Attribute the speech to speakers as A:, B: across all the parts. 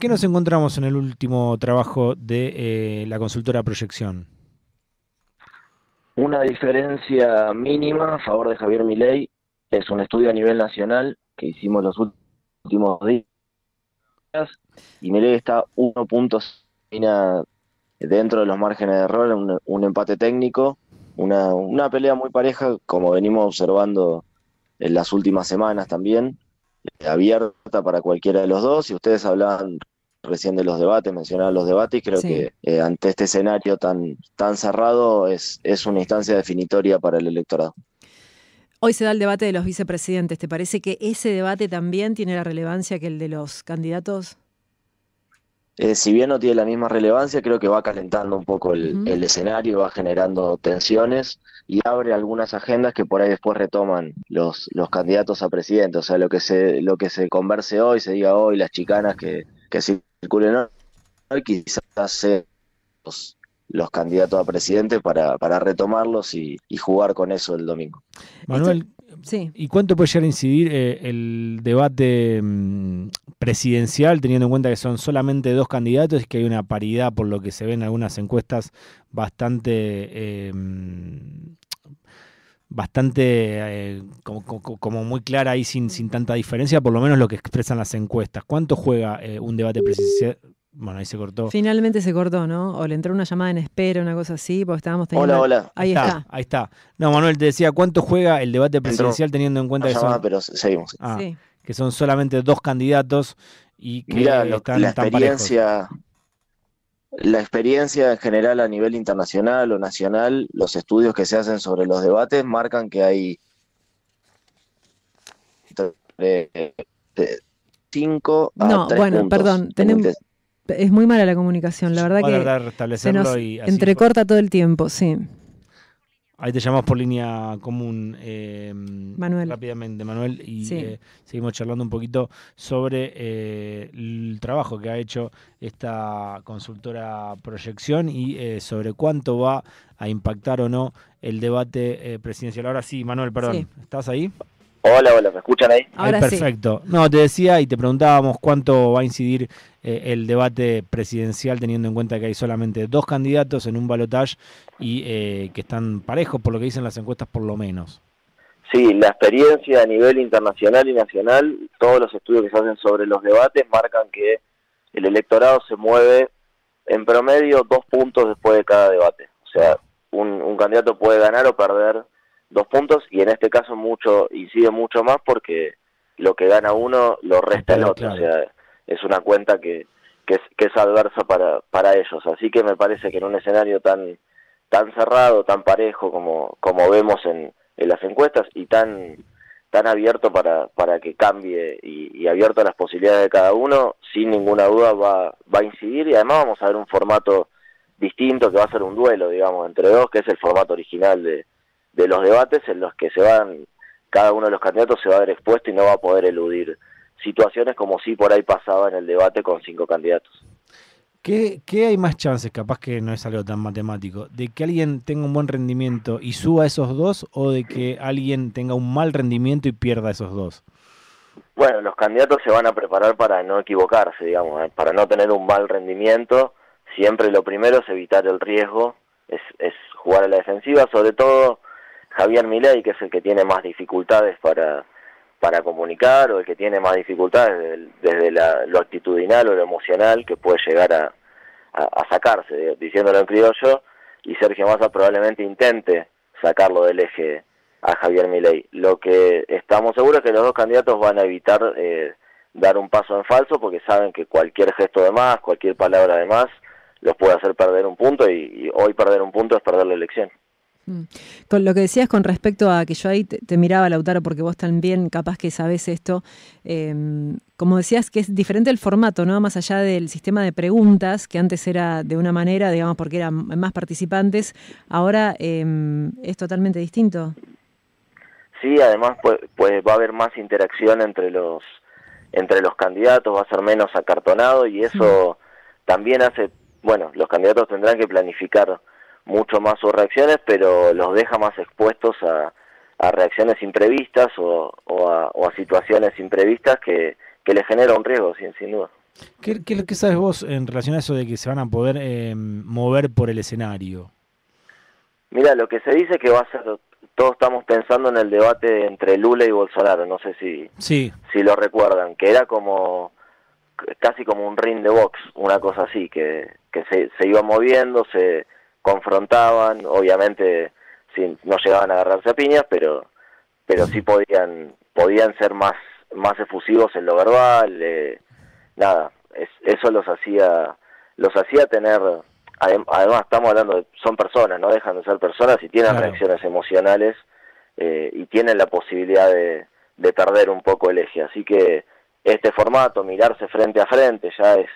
A: ¿Qué nos encontramos en el último trabajo de eh, la consultora Proyección?
B: Una diferencia mínima a favor de Javier Milei es un estudio a nivel nacional que hicimos los últimos días y Milei está 1.6 dentro de los márgenes de error, un, un empate técnico, una, una pelea muy pareja como venimos observando en las últimas semanas también abierta para cualquiera de los dos. Y ustedes hablaban recién de los debates, mencionaban los debates, y creo que eh, ante este escenario tan, tan cerrado es, es una instancia definitoria para el electorado.
C: Hoy se da el debate de los vicepresidentes. ¿Te parece que ese debate también tiene la relevancia que el de los candidatos?
B: Eh, si bien no tiene la misma relevancia, creo que va calentando un poco el, el, escenario, va generando tensiones y abre algunas agendas que por ahí después retoman los, los candidatos a presidente. O sea, lo que se, lo que se converse hoy, se diga hoy, las chicanas que, que circulen hoy, quizás sean los, los, candidatos a presidente para, para retomarlos y, y, jugar con eso el domingo.
A: Manuel, sí. ¿y cuánto puede llegar a incidir eh, el debate mmm, presidencial, teniendo en cuenta que son solamente dos candidatos y que hay una paridad, por lo que se ve en algunas encuestas, bastante eh, bastante eh, como, como, muy clara ahí sin, sin tanta diferencia, por lo menos lo que expresan las encuestas. ¿Cuánto juega eh, un debate presidencial? Bueno, ahí se cortó.
C: Finalmente se cortó, ¿no? O le entró una llamada en espera, una cosa así, porque estábamos teniendo...
B: Hola, hola.
C: Ahí
A: está,
C: está.
A: Ahí está. No, Manuel, te decía, ¿cuánto juega el debate presidencial entró teniendo en cuenta que
B: llamada,
A: son...
B: pero seguimos.
A: Ah,
C: Sí.
A: que son solamente dos candidatos y que
B: Mira, lo-
A: están
B: la
A: tan parejos.
B: La experiencia en general a nivel internacional o nacional, los estudios que se hacen sobre los debates marcan que hay de, de cinco a
C: No,
B: tres
C: bueno,
B: puntos
C: perdón,
B: en
C: tenemos- Es muy mala la comunicación, la verdad que se
A: restablecerlo
C: nos
A: y así
C: entrecorta todo el tiempo, sí.
A: Ahí te llamamos por línea común, eh,
C: Manuel.
A: rápidamente, Manuel, y
C: Sí.
A: eh, seguimos charlando un poquito sobre eh, el trabajo que ha hecho esta consultora Proyección y eh, sobre cuánto va a impactar o no el debate eh, presidencial. Ahora sí, Manuel, perdón,
C: Sí.
A: ¿estás ahí?
B: Hola, hola, ¿me escuchan ahí?
C: Ahora
A: Ahí,
C: sí.
A: perfecto. No, te decía y te preguntábamos cuánto va a incidir eh, el debate presidencial teniendo en cuenta que hay solamente dos candidatos en un balotaje y eh, que están parejos por lo que dicen las encuestas por lo menos.
B: Sí, la experiencia a nivel internacional y nacional, todos los estudios que se hacen sobre los debates marcan que el electorado se mueve en promedio dos puntos después de cada debate. O sea, un, un candidato puede ganar o perder dos puntos y en este caso mucho incide mucho más porque lo que gana uno lo resta el otro.
A: claro.
B: O sea, es una cuenta que, que, es, que es adversa para, para ellos. Así que me parece que en un escenario tan tan cerrado, tan parejo como, como vemos en, en las encuestas y tan tan abierto para, para que cambie y, y abierto a las posibilidades de cada uno, sin ninguna duda va, va a incidir y además vamos a ver un formato distinto que va a ser un duelo, digamos, entre dos, que es el formato original de, de los debates en los que se van, cada uno de los candidatos se va a ver expuesto y no va a poder eludir situaciones como si por ahí pasaba en el debate con cinco candidatos.
A: ¿Qué, qué hay más chances, capaz que no es algo tan matemático, de que alguien tenga un buen rendimiento y suba esos dos o de que alguien tenga un mal rendimiento y pierda esos dos?
B: Bueno, los candidatos se van a preparar para no equivocarse, digamos, ¿eh? para no tener un mal rendimiento. Siempre lo primero es evitar el riesgo, es, es jugar a la defensiva, sobre todo Javier Milei, que es el que tiene más dificultades para, para comunicar o el que tiene más dificultades desde, la, lo actitudinal o lo emocional que puede llegar a, sacarse, diciéndolo en criollo, y Sergio Massa probablemente intente sacarlo del eje a Javier Milei. Lo que estamos seguros es que los dos candidatos van a evitar eh, dar un paso en falso porque saben que cualquier gesto de más, cualquier palabra de más, los puede hacer perder un punto y hoy perder un punto es perder la elección.
C: Mm. Con lo que decías con respecto a que yo ahí te, te miraba, Lautaro, porque vos también capaz que sabés esto, eh, como decías que es diferente el formato, ¿no? Más allá del sistema de preguntas, que antes era de una manera, digamos, porque eran más participantes, ahora eh, es totalmente distinto.
B: Sí, además pues, pues va a haber más interacción entre los entre los candidatos, va a ser menos acartonado y eso también hace, bueno, los candidatos tendrán que planificar mucho más sus reacciones, pero los deja más expuestos a, a reacciones imprevistas o, o, a, o, a, situaciones imprevistas que, que les genera un riesgo, sin, sin duda.
A: ¿Qué, qué, sabes vos en relación a eso de que se van a poder eh, mover por el escenario?
B: Mira, lo que se dice que va a ser, todos estamos pensando en el debate entre Lula y Bolsonaro, no sé si,
A: sí.
B: si lo recuerdan, que era como casi como un ring de box, una cosa así, que, que se, se iba moviendo, se confrontaban, obviamente no llegaban a agarrarse a piñas, pero pero sí podían podían ser más más efusivos en lo verbal, eh, nada, eso los hacía los hacía tener además estamos hablando de son personas, no dejan de ser personas y tienen reacciones emocionales eh, y tienen la posibilidad de, de perder un poco el eje, así que este formato, mirarse frente a frente, ya es,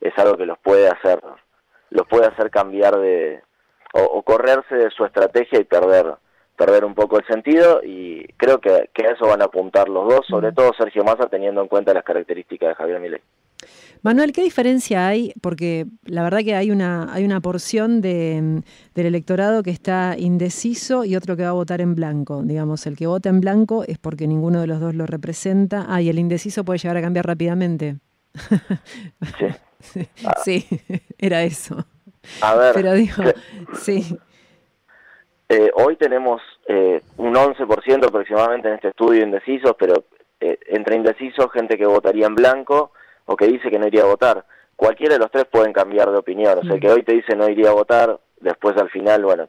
B: es algo que los puede hacer, los puede hacer cambiar de, o, correrse de su estrategia y perder, perder un poco el sentido, y creo que, que a eso van a apuntar los dos, sobre todo Sergio Massa, teniendo en cuenta las características de Javier Milei.
C: Manuel, ¿qué diferencia hay? Porque la verdad que hay una, hay una porción de, del electorado que está indeciso y otro que va a votar en blanco. Digamos, el que vota en blanco es porque ninguno de los dos lo representa. Ah, y el indeciso puede llegar a cambiar rápidamente.
B: Sí,
C: sí era eso.
B: A ver.
C: Pero digo, sí.
B: Eh, hoy tenemos eh, un 11% aproximadamente en este estudio indecisos, pero eh, entre indecisos, gente que votaría en blanco o que dice que no iría a votar. Cualquiera de los tres pueden cambiar de opinión. O sea, mm. que hoy te dice no iría a votar, después al final, bueno,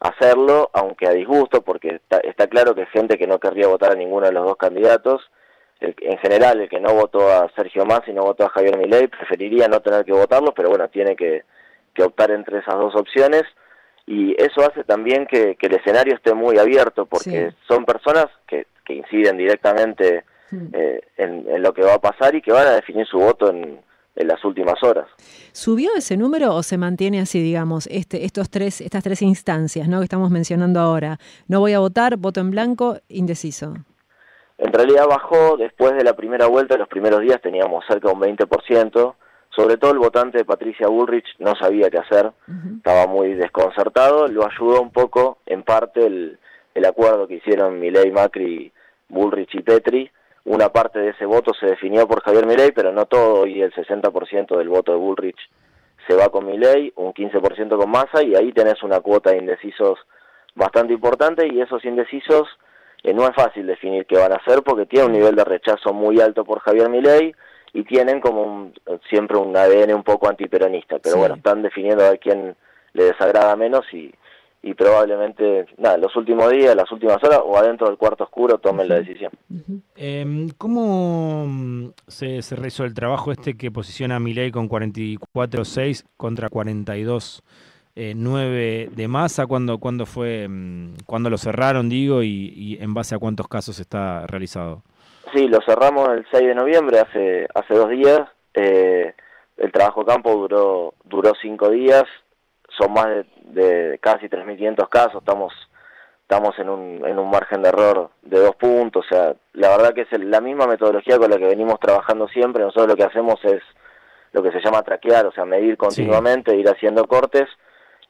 B: hacerlo, aunque a disgusto, porque está, claro que hay gente que no querría votar a ninguno de los dos candidatos. en general, el que no votó a Sergio Massa y no votó a Javier Milei preferiría no tener que votarlo, pero bueno, tiene que, optar entre esas dos opciones. Y eso hace también que, el escenario esté muy abierto, porque son personas que, que inciden directamente eh, en, lo que va a pasar y que van a definir su voto en, las últimas horas.
C: ¿Subió ese número o se mantiene así, digamos, este, estos tres, estas tres instancias ¿no? que estamos mencionando ahora? No voy a votar, voto en blanco, indeciso.
B: En realidad bajó después de la primera vuelta, los primeros días teníamos cerca de un 20%, sobre todo el votante de Patricia Bullrich no sabía qué hacer, estaba muy desconcertado, lo ayudó un poco, en parte, el, el acuerdo que hicieron Milei, Macri, Bullrich y Petri, una parte de ese voto se definió por Javier Milei, pero no todo, y el 60% del voto de Bullrich se va con Milei, un 15% con Massa, y ahí tenés una cuota de indecisos bastante importante, y esos indecisos eh, no es fácil definir qué van a hacer, porque tienen un nivel de rechazo muy alto por Javier Milei, y tienen como siempre un ADN un poco antiperonista, pero bueno, están definiendo a quién le desagrada menos y y probablemente, nada, los últimos días, las últimas horas o adentro del cuarto oscuro tomen la decisión.
A: Em, ¿Cómo mm, se, se, realizó el trabajo este que posiciona a Milei con 44.6 contra 42.9 eh, de masa? ¿Cuándo, cuándo fue, mm, cuándo lo cerraron, digo, y, en base a cuántos casos está realizado?
B: Sí, lo cerramos el 6 de noviembre, hace, hace dos días. Eh, el trabajo campo duró, duró cinco días, son más de, casi 3.500 casos, estamos estamos en un, en un margen de error de dos puntos, o sea, la verdad que es la misma metodología con la que venimos trabajando siempre, nosotros lo que hacemos es lo que se llama traquear, o sea, medir continuamente, ir haciendo cortes,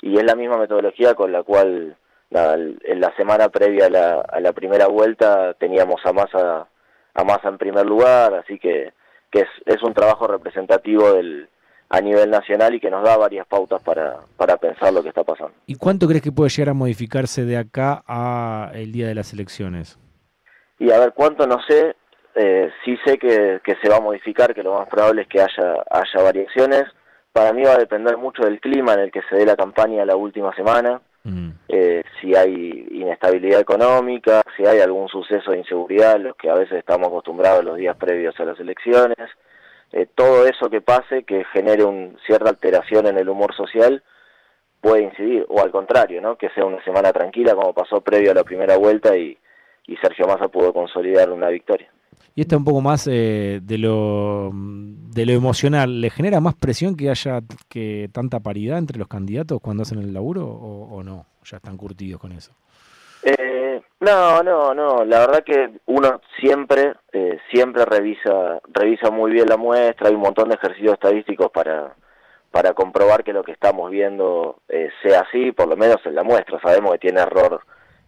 B: y es la misma metodología con la cual en la semana previa a la, a la primera vuelta teníamos a Massa, a Massa en primer lugar, así que, que es, es un trabajo representativo del, a nivel nacional y que nos da varias pautas para, para pensar lo que está pasando.
A: ¿Y cuánto crees que puede llegar a modificarse de acá a el día de las elecciones?
B: Y a ver, cuánto no sé, eh, sí sé que, que, se va a modificar, que lo más probable es que haya, haya variaciones. Para mí va a depender mucho del clima en el que se dé la campaña la última semana, eh, si hay inestabilidad económica, si hay algún suceso de inseguridad, los que a veces estamos acostumbrados los días previos a las elecciones. Eh, todo eso que pase, que genere una cierta alteración en el humor social, puede incidir, o al contrario, ¿no? que sea una semana tranquila como pasó previo a la primera vuelta y, Sergio Massa pudo consolidar una victoria.
A: Y está un poco más eh, de lo de lo emocional, ¿le genera más presión que haya que tanta paridad entre los candidatos cuando hacen el laburo o, o no? Ya están curtidos con eso.
B: Eh, no, no, no. La verdad que uno siempre, eh, siempre revisa, revisa muy bien la muestra. Hay un montón de ejercicios estadísticos para para comprobar que lo que estamos viendo eh, sea así, por lo menos en la muestra. Sabemos que tiene error,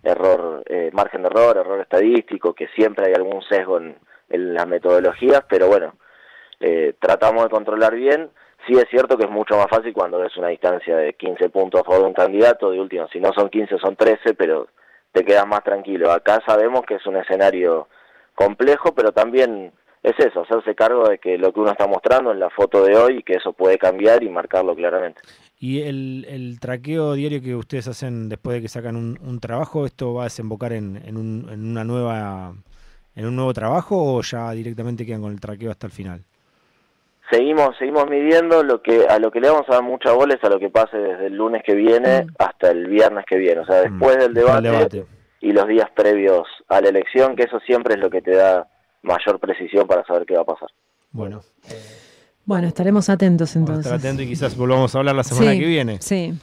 B: error, eh, margen de error, error estadístico, que siempre hay algún sesgo en, en las metodologías, pero bueno, eh, tratamos de controlar bien. Sí es cierto que es mucho más fácil cuando es una distancia de 15 puntos a favor de un candidato, de último, si no son 15 son 13, pero te quedas más tranquilo. Acá sabemos que es un escenario complejo, pero también es eso, hacerse cargo de que lo que uno está mostrando en la foto de hoy, que eso puede cambiar y marcarlo claramente.
A: ¿Y el, el traqueo diario que ustedes hacen después de que sacan un, trabajo, esto va a desembocar en, en, un, en, una nueva, en un nuevo trabajo o ya directamente quedan con el traqueo hasta el final?
B: Seguimos, seguimos midiendo lo que a lo que le vamos a dar mucha bola es a lo que pase desde el lunes que viene mm. hasta el viernes que viene, o sea, después mm. del debate, y los días previos a la elección, que eso siempre es lo que te da mayor precisión para saber qué va a pasar.
A: Bueno.
C: Bueno, estaremos atentos entonces.
A: Estar atentos y quizás volvamos a hablar la semana que viene.
C: Sí.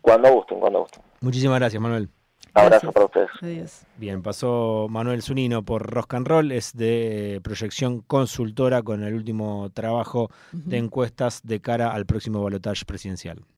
B: Cuando gusten, cuando gusten.
A: Muchísimas gracias, Manuel.
B: Abrazo para ustedes.
C: Adiós.
A: Bien, pasó Manuel Zunino por Rock and Roll, es de proyección consultora con el último trabajo de encuestas de cara al próximo balotaje presidencial.